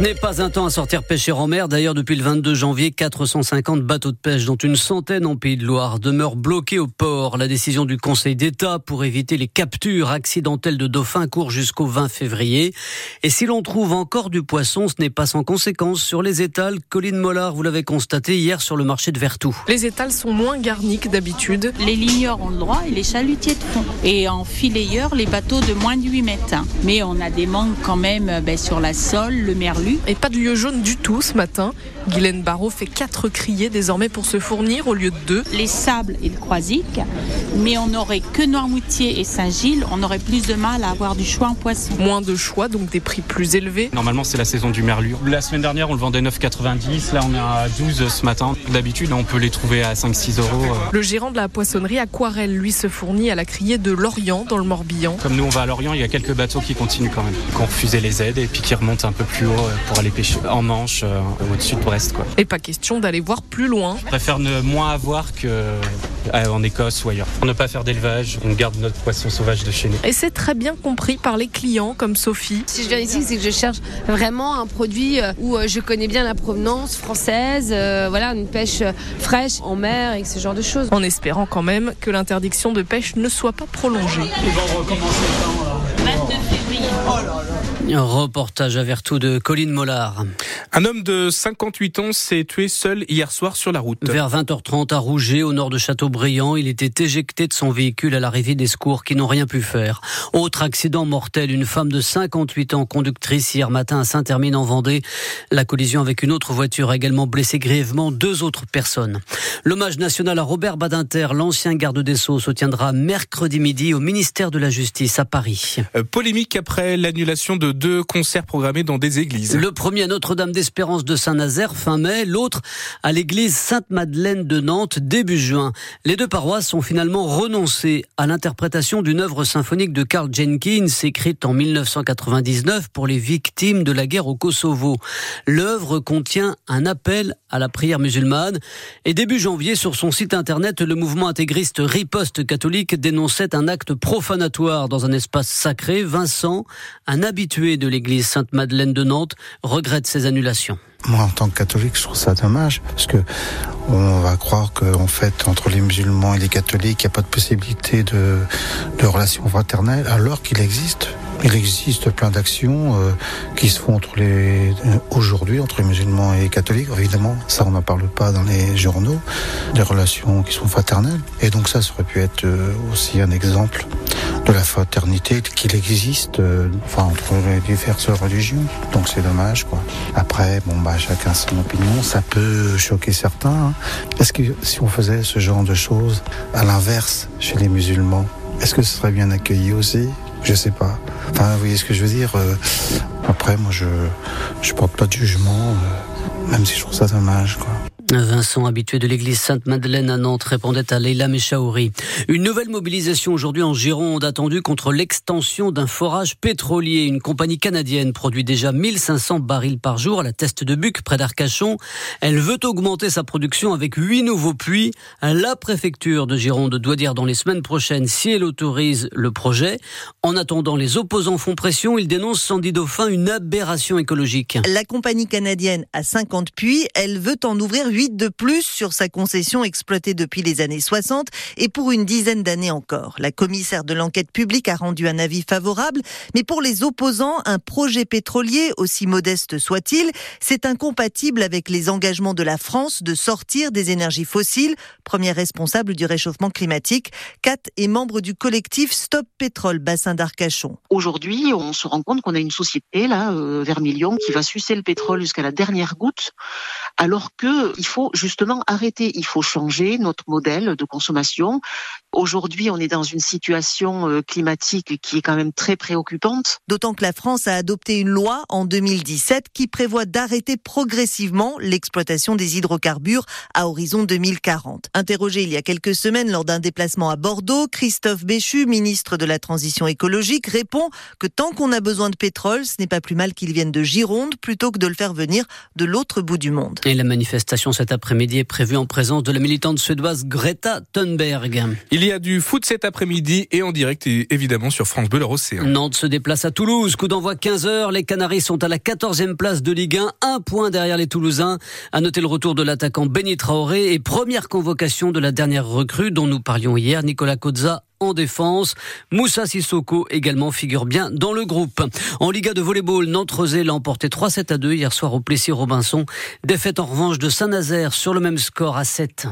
n'est pas un temps à sortir pêcher en mer. D'ailleurs, depuis le 22 janvier, 450 bateaux de pêche, dont une centaine en Pays de Loire, demeurent bloqués au port. La décision du Conseil d'État pour éviter les captures accidentelles de dauphins court jusqu'au 20 février. Et si l'on trouve encore du poisson, ce n'est pas sans conséquence sur les étals. Colline Mollard, vous l'avez constaté hier sur le marché de Vertou. Les étals sont moins garnis que d'habitude. Les ligneurs ont le droit et les chalutiers de fond. Et en filayeur, les bateaux de moins de 8 mètres. Mais on a des manques quand même ben, sur la sole, le merlu et pas de lieu jaune du tout ce matin. Guylaine Barrault fait quatre criers désormais pour se fournir au lieu de deux. Les sables et le croisic, mais on n'aurait que Noirmoutier et Saint-Gilles, on aurait plus de mal à avoir du choix en poisson. Moins de choix, donc des prix plus élevés. Normalement, c'est la saison du merlu. La semaine dernière, on le vendait 9,90. Là, on est à 12 ce matin. D'habitude, on peut les trouver à 5-6 euros. Le gérant de la poissonnerie Aquarelle, lui, se fournit à la criée de Lorient, dans le Morbihan. Comme nous, on va à Lorient, il y a quelques bateaux qui continuent quand même, qui ont refusé les aides et puis qui remontent un peu plus haut euh, pour aller pêcher en Manche, euh, au-dessus de Brest. Quoi. Et pas question d'aller voir plus loin. Je préfère ne moins avoir que euh, en Écosse ou ailleurs. Pour ne pas faire d'élevage, on garde notre poisson sauvage de chez nous. Et c'est très bien compris par les clients comme Sophie. Si je viens ici, c'est que je cherche vraiment un produit où je connais bien la provenance française, voilà, une pêche fraîche en mer et ce genre de choses. En espérant quand même que l'interdiction de pêche ne soit pas prolongée. Ils vont recommencer quand 29 février. Oh là là. Un reportage à Vertou de Colline Mollard. Un homme de 58 ans s'est tué seul hier soir sur la route. Vers 20h30 à Rouget, au nord de Châteaubriand, il était éjecté de son véhicule à l'arrivée des secours qui n'ont rien pu faire. Autre accident mortel, une femme de 58 ans, conductrice hier matin à Saint-Hermine en Vendée. La collision avec une autre voiture a également blessé grièvement deux autres personnes. L'hommage national à Robert Badinter, l'ancien garde des Sceaux, se tiendra mercredi midi au ministère de la Justice à Paris. Euh, polémique après l'annulation de deux concerts programmés dans des églises. Le premier à Notre-Dame d'Espérance de Saint-Nazaire fin mai, l'autre à l'église Sainte-Madeleine de Nantes début juin. Les deux paroisses ont finalement renoncé à l'interprétation d'une œuvre symphonique de Karl Jenkins écrite en 1999 pour les victimes de la guerre au Kosovo. L'œuvre contient un appel à la prière musulmane et début janvier sur son site internet, le mouvement intégriste Riposte catholique dénonçait un acte profanatoire dans un espace sacré. Vincent, un habitué de l'église Sainte-Madeleine de Nantes regrette ces annulations. Moi, en tant que catholique, je trouve ça dommage parce que on va croire qu'en fait, entre les musulmans et les catholiques, il n'y a pas de possibilité de, de relation fraternelle, alors qu'il existe il existe plein d'actions euh, qui se font entre les aujourd'hui entre les musulmans et les catholiques. Évidemment, ça on n'en parle pas dans les journaux. Des relations qui sont fraternelles. Et donc ça, ça aurait pu être euh, aussi un exemple de la fraternité qu'il existe, euh, entre les diverses religions. Donc c'est dommage, quoi. Après, bon bah chacun son opinion. Ça peut choquer certains. Hein. Est-ce que si on faisait ce genre de choses à l'inverse chez les musulmans, est-ce que ce serait bien accueilli aussi? Je sais pas. Vous voyez ce que je veux dire. Euh, après, moi, je je porte pas de jugement, euh, même si je trouve ça dommage, quoi. Vincent, habitué de l'église Sainte-Madeleine à Nantes, répondait à Leila Mechaouri. Une nouvelle mobilisation aujourd'hui en Gironde attendue contre l'extension d'un forage pétrolier. Une compagnie canadienne produit déjà 1500 barils par jour à la Teste de Buc, près d'Arcachon. Elle veut augmenter sa production avec huit nouveaux puits. La préfecture de Gironde doit dire dans les semaines prochaines si elle autorise le projet. En attendant, les opposants font pression. Ils dénoncent Sandy Dauphin une aberration écologique. La compagnie canadienne a 50 puits. Elle veut en ouvrir 8 de plus sur sa concession exploitée depuis les années 60 et pour une dizaine d'années encore. La commissaire de l'enquête publique a rendu un avis favorable, mais pour les opposants, un projet pétrolier, aussi modeste soit-il, c'est incompatible avec les engagements de la France de sortir des énergies fossiles, premier responsable du réchauffement climatique. Kat est membre du collectif Stop Pétrole Bassin d'Arcachon. Aujourd'hui, on se rend compte qu'on a une société là, euh, Vermilion, qui va sucer le pétrole jusqu'à la dernière goutte, alors que il faut justement arrêter, il faut changer notre modèle de consommation. Aujourd'hui, on est dans une situation euh, climatique qui est quand même très préoccupante. D'autant que la France a adopté une loi en 2017 qui prévoit d'arrêter progressivement l'exploitation des hydrocarbures à horizon 2040. Interrogé il y a quelques semaines lors d'un déplacement à Bordeaux, Christophe Béchu, ministre de la Transition écologique, répond que tant qu'on a besoin de pétrole, ce n'est pas plus mal qu'il vienne de Gironde plutôt que de le faire venir de l'autre bout du monde. Et la manifestation cet après-midi est prévue en présence de la militante suédoise Greta Thunberg. Il y a du foot cet après-midi et en direct évidemment sur France Bleu Océan. Nantes se déplace à Toulouse. Coup d'envoi 15h. Les Canaries sont à la 14e place de Ligue 1. Un point derrière les Toulousains. À noter le retour de l'attaquant Benny Traoré et première convocation de la dernière recrue dont nous parlions hier, Nicolas Cozza en défense. Moussa Sissoko également figure bien dans le groupe. En Liga de volleyball, Nantes-Rosé l'a emporté 3-7 à 2 hier soir au Plessis-Robinson. Défaite en revanche de Saint-Nazaire sur le même score à 7.